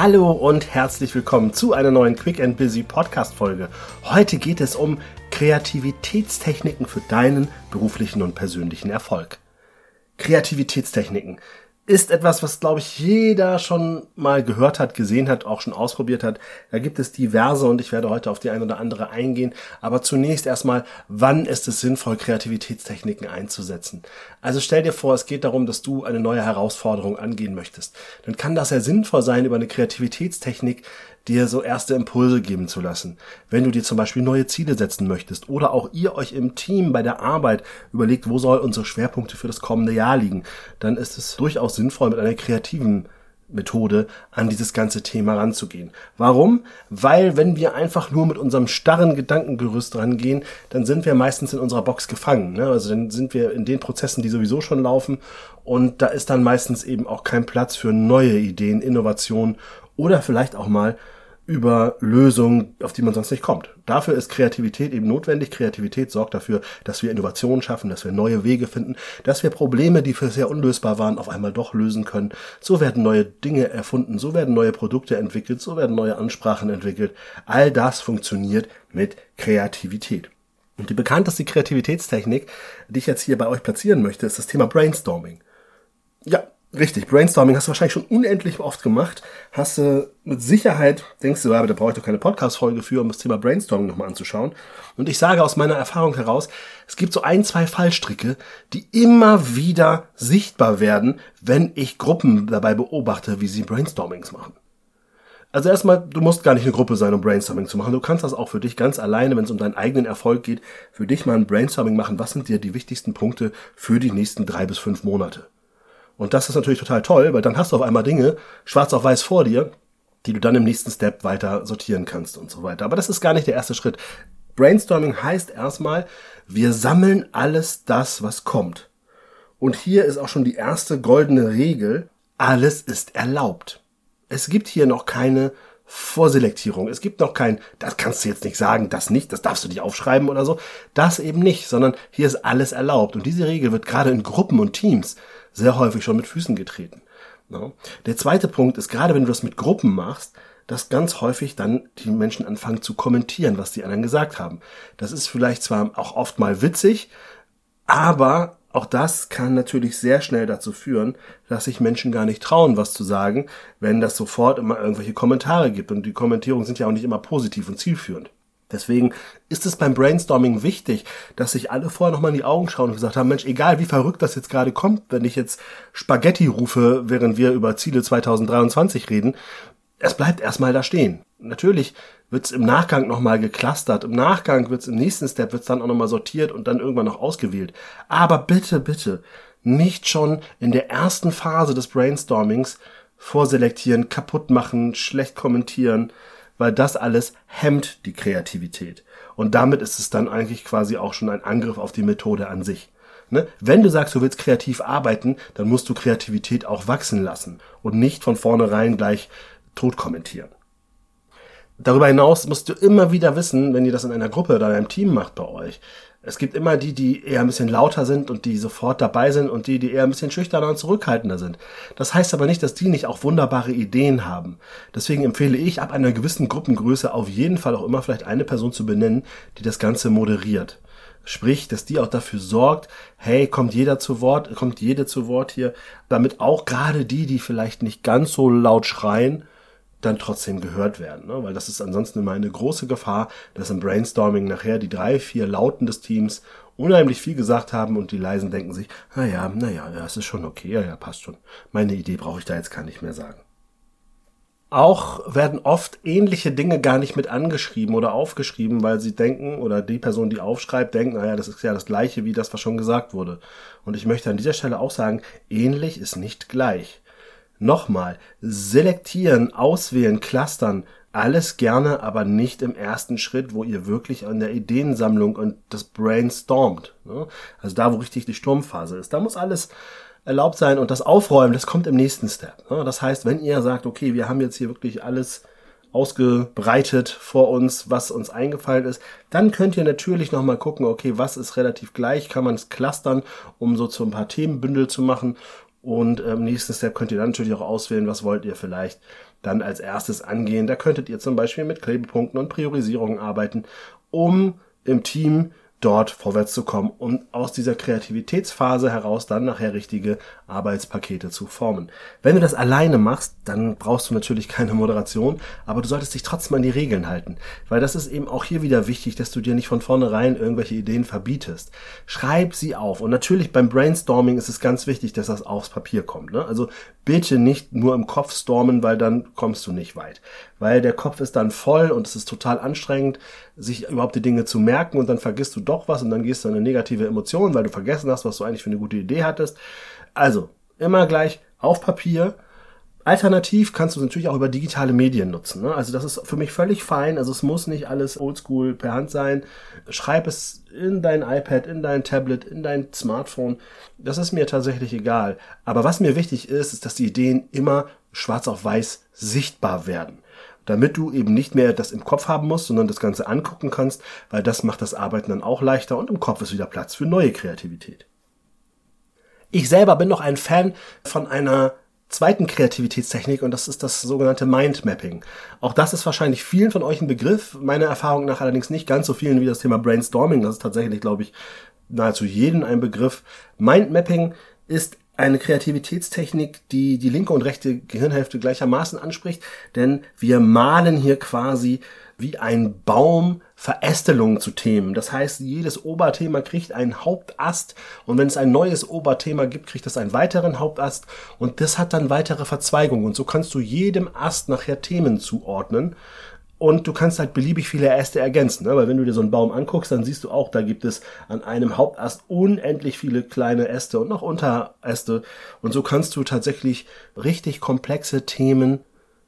Hallo und herzlich willkommen zu einer neuen Quick and Busy Podcast Folge. Heute geht es um Kreativitätstechniken für deinen beruflichen und persönlichen Erfolg. Kreativitätstechniken ist etwas, was, glaube ich, jeder schon mal gehört hat, gesehen hat, auch schon ausprobiert hat. Da gibt es diverse und ich werde heute auf die eine oder andere eingehen. Aber zunächst erstmal, wann ist es sinnvoll, Kreativitätstechniken einzusetzen? Also stell dir vor, es geht darum, dass du eine neue Herausforderung angehen möchtest. Dann kann das ja sinnvoll sein, über eine Kreativitätstechnik dir so erste Impulse geben zu lassen. Wenn du dir zum Beispiel neue Ziele setzen möchtest oder auch ihr euch im Team bei der Arbeit überlegt, wo soll unsere Schwerpunkte für das kommende Jahr liegen, dann ist es durchaus sinnvoll, mit einer kreativen Methode an dieses ganze Thema ranzugehen. Warum? Weil wenn wir einfach nur mit unserem starren Gedankengerüst rangehen, dann sind wir meistens in unserer Box gefangen. Ne? Also dann sind wir in den Prozessen, die sowieso schon laufen und da ist dann meistens eben auch kein Platz für neue Ideen, Innovationen oder vielleicht auch mal über Lösungen, auf die man sonst nicht kommt. Dafür ist Kreativität eben notwendig. Kreativität sorgt dafür, dass wir Innovationen schaffen, dass wir neue Wege finden, dass wir Probleme, die für sehr unlösbar waren, auf einmal doch lösen können. So werden neue Dinge erfunden, so werden neue Produkte entwickelt, so werden neue Ansprachen entwickelt. All das funktioniert mit Kreativität. Und die bekannteste Kreativitätstechnik, die ich jetzt hier bei euch platzieren möchte, ist das Thema Brainstorming. Ja, Richtig, Brainstorming hast du wahrscheinlich schon unendlich oft gemacht. Hast du mit Sicherheit, denkst du, ja, aber da brauche ich doch keine Podcast-Folge für, um das Thema Brainstorming nochmal anzuschauen. Und ich sage aus meiner Erfahrung heraus, es gibt so ein, zwei Fallstricke, die immer wieder sichtbar werden, wenn ich Gruppen dabei beobachte, wie sie Brainstormings machen. Also erstmal, du musst gar nicht eine Gruppe sein, um Brainstorming zu machen. Du kannst das auch für dich ganz alleine, wenn es um deinen eigenen Erfolg geht, für dich mal ein Brainstorming machen. Was sind dir die wichtigsten Punkte für die nächsten drei bis fünf Monate? Und das ist natürlich total toll, weil dann hast du auf einmal Dinge schwarz auf weiß vor dir, die du dann im nächsten Step weiter sortieren kannst und so weiter. Aber das ist gar nicht der erste Schritt. Brainstorming heißt erstmal, wir sammeln alles das, was kommt. Und hier ist auch schon die erste goldene Regel, alles ist erlaubt. Es gibt hier noch keine Vorselektierung. Es gibt noch kein, das kannst du jetzt nicht sagen, das nicht, das darfst du nicht aufschreiben oder so. Das eben nicht, sondern hier ist alles erlaubt. Und diese Regel wird gerade in Gruppen und Teams sehr häufig schon mit Füßen getreten. Der zweite Punkt ist, gerade wenn du das mit Gruppen machst, dass ganz häufig dann die Menschen anfangen zu kommentieren, was die anderen gesagt haben. Das ist vielleicht zwar auch oft mal witzig, aber auch das kann natürlich sehr schnell dazu führen, dass sich Menschen gar nicht trauen, was zu sagen, wenn das sofort immer irgendwelche Kommentare gibt. Und die Kommentierungen sind ja auch nicht immer positiv und zielführend. Deswegen ist es beim Brainstorming wichtig, dass sich alle vorher nochmal in die Augen schauen und gesagt haben, Mensch, egal wie verrückt das jetzt gerade kommt, wenn ich jetzt Spaghetti rufe, während wir über Ziele 2023 reden, es bleibt erstmal da stehen. Natürlich wird's im Nachgang nochmal geclustert, im Nachgang wird's im nächsten Step wird's dann auch nochmal sortiert und dann irgendwann noch ausgewählt. Aber bitte, bitte, nicht schon in der ersten Phase des Brainstormings vorselektieren, kaputt machen, schlecht kommentieren, weil das alles hemmt die Kreativität. Und damit ist es dann eigentlich quasi auch schon ein Angriff auf die Methode an sich. Ne? Wenn du sagst, du willst kreativ arbeiten, dann musst du Kreativität auch wachsen lassen und nicht von vornherein gleich tot kommentieren. Darüber hinaus musst du immer wieder wissen, wenn ihr das in einer Gruppe oder einem Team macht bei euch, es gibt immer die, die eher ein bisschen lauter sind und die sofort dabei sind und die, die eher ein bisschen schüchterner und zurückhaltender sind. Das heißt aber nicht, dass die nicht auch wunderbare Ideen haben. Deswegen empfehle ich, ab einer gewissen Gruppengröße auf jeden Fall auch immer vielleicht eine Person zu benennen, die das Ganze moderiert. Sprich, dass die auch dafür sorgt, hey, kommt jeder zu Wort, kommt jede zu Wort hier, damit auch gerade die, die vielleicht nicht ganz so laut schreien, dann trotzdem gehört werden. Ne? Weil das ist ansonsten immer eine große Gefahr, dass im Brainstorming nachher die drei, vier Lauten des Teams unheimlich viel gesagt haben und die Leisen denken sich, naja, naja, das ist schon okay, ja, ja, passt schon. Meine Idee brauche ich da jetzt gar nicht mehr sagen. Auch werden oft ähnliche Dinge gar nicht mit angeschrieben oder aufgeschrieben, weil sie denken, oder die Person, die aufschreibt, denkt, naja, das ist ja das gleiche wie das, was schon gesagt wurde. Und ich möchte an dieser Stelle auch sagen, ähnlich ist nicht gleich. Nochmal, selektieren, auswählen, clustern, alles gerne, aber nicht im ersten Schritt, wo ihr wirklich an der Ideensammlung und das brainstormt. Ne? Also da, wo richtig die Sturmphase ist. Da muss alles erlaubt sein und das Aufräumen, das kommt im nächsten Step. Ne? Das heißt, wenn ihr sagt, okay, wir haben jetzt hier wirklich alles ausgebreitet vor uns, was uns eingefallen ist, dann könnt ihr natürlich nochmal gucken, okay, was ist relativ gleich, kann man es clustern, um so zu ein paar Themenbündel zu machen und im ähm, nächsten Step könnt ihr dann natürlich auch auswählen, was wollt ihr vielleicht dann als erstes angehen. Da könntet ihr zum Beispiel mit Klebepunkten und Priorisierungen arbeiten, um im Team dort vorwärts zu kommen und aus dieser Kreativitätsphase heraus dann nachher richtige Arbeitspakete zu formen. Wenn du das alleine machst, dann brauchst du natürlich keine Moderation, aber du solltest dich trotzdem an die Regeln halten, weil das ist eben auch hier wieder wichtig, dass du dir nicht von vornherein irgendwelche Ideen verbietest. Schreib sie auf und natürlich beim Brainstorming ist es ganz wichtig, dass das aufs Papier kommt. Ne? Also bitte nicht nur im Kopf stormen, weil dann kommst du nicht weit. Weil der Kopf ist dann voll und es ist total anstrengend, sich überhaupt die Dinge zu merken und dann vergisst du doch was und dann gehst du in eine negative Emotion, weil du vergessen hast, was du eigentlich für eine gute Idee hattest. Also, immer gleich auf Papier. Alternativ kannst du es natürlich auch über digitale Medien nutzen. Ne? Also das ist für mich völlig fein. Also es muss nicht alles oldschool per Hand sein. Schreib es in dein iPad, in dein Tablet, in dein Smartphone. Das ist mir tatsächlich egal. Aber was mir wichtig ist, ist, dass die Ideen immer schwarz auf weiß sichtbar werden. Damit du eben nicht mehr das im Kopf haben musst, sondern das Ganze angucken kannst, weil das macht das Arbeiten dann auch leichter und im Kopf ist wieder Platz für neue Kreativität. Ich selber bin noch ein Fan von einer zweiten Kreativitätstechnik und das ist das sogenannte Mindmapping. Auch das ist wahrscheinlich vielen von euch ein Begriff, meiner Erfahrung nach allerdings nicht ganz so vielen wie das Thema Brainstorming. Das ist tatsächlich, glaube ich, nahezu jedem ein Begriff. Mindmapping ist eine Kreativitätstechnik, die die linke und rechte Gehirnhälfte gleichermaßen anspricht, denn wir malen hier quasi wie ein Baum Verästelungen zu Themen. Das heißt, jedes Oberthema kriegt einen Hauptast und wenn es ein neues Oberthema gibt, kriegt es einen weiteren Hauptast und das hat dann weitere Verzweigungen und so kannst du jedem Ast nachher Themen zuordnen und du kannst halt beliebig viele Äste ergänzen, ne? weil wenn du dir so einen Baum anguckst, dann siehst du auch, da gibt es an einem Hauptast unendlich viele kleine Äste und noch Unteräste und so kannst du tatsächlich richtig komplexe Themen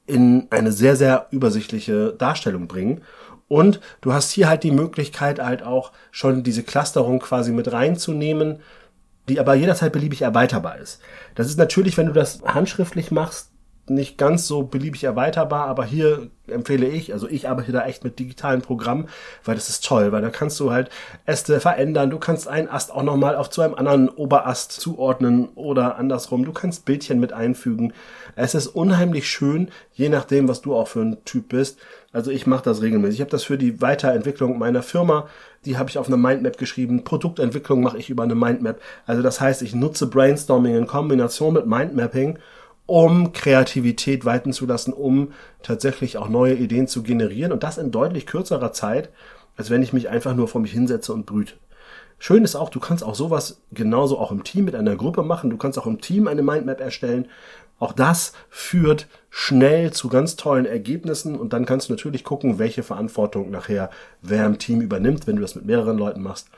in eine sehr, sehr übersichtliche Darstellung bringen. Und du hast hier halt die Möglichkeit halt auch schon diese Clusterung quasi mit reinzunehmen, die aber jederzeit beliebig erweiterbar ist. Das ist natürlich, wenn du das handschriftlich machst, nicht ganz so beliebig erweiterbar, aber hier empfehle ich, also ich arbeite da echt mit digitalen Programmen, weil das ist toll, weil da kannst du halt Äste verändern, du kannst einen Ast auch nochmal auf zu einem anderen Oberast zuordnen oder andersrum, du kannst Bildchen mit einfügen. Es ist unheimlich schön, je nachdem, was du auch für ein Typ bist. Also ich mache das regelmäßig. Ich habe das für die Weiterentwicklung meiner Firma, die habe ich auf einer Mindmap geschrieben. Produktentwicklung mache ich über eine Mindmap. Also das heißt, ich nutze Brainstorming in Kombination mit Mindmapping um Kreativität walten zu lassen, um tatsächlich auch neue Ideen zu generieren und das in deutlich kürzerer Zeit, als wenn ich mich einfach nur vor mich hinsetze und brüte. Schön ist auch, du kannst auch sowas genauso auch im Team mit einer Gruppe machen. Du kannst auch im Team eine Mindmap erstellen. Auch das führt schnell zu ganz tollen Ergebnissen und dann kannst du natürlich gucken, welche Verantwortung nachher wer im Team übernimmt, wenn du das mit mehreren Leuten machst.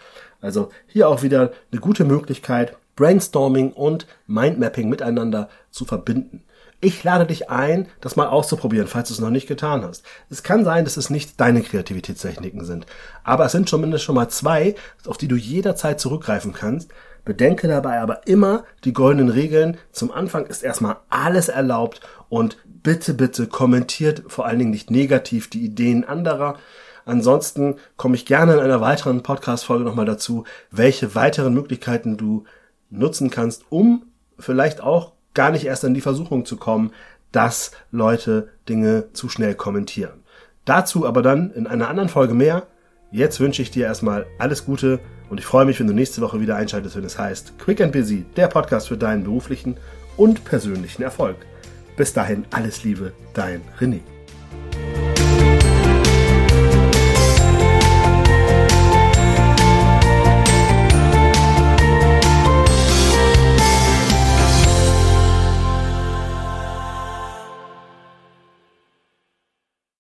Also hier auch wieder eine gute Möglichkeit, Brainstorming und Mindmapping miteinander zu verbinden. Ich lade dich ein, das mal auszuprobieren, falls du es noch nicht getan hast. Es kann sein, dass es nicht deine Kreativitätstechniken sind, aber es sind zumindest schon mal zwei, auf die du jederzeit zurückgreifen kannst. Bedenke dabei aber immer die goldenen Regeln. Zum Anfang ist erstmal alles erlaubt und bitte, bitte kommentiert vor allen Dingen nicht negativ die Ideen anderer. Ansonsten komme ich gerne in einer weiteren Podcast-Folge nochmal dazu, welche weiteren Möglichkeiten du nutzen kannst, um vielleicht auch gar nicht erst in die Versuchung zu kommen, dass Leute Dinge zu schnell kommentieren. Dazu aber dann in einer anderen Folge mehr. Jetzt wünsche ich dir erstmal alles Gute und ich freue mich, wenn du nächste Woche wieder einschaltest, wenn es heißt Quick and Busy, der Podcast für deinen beruflichen und persönlichen Erfolg. Bis dahin alles Liebe, dein René.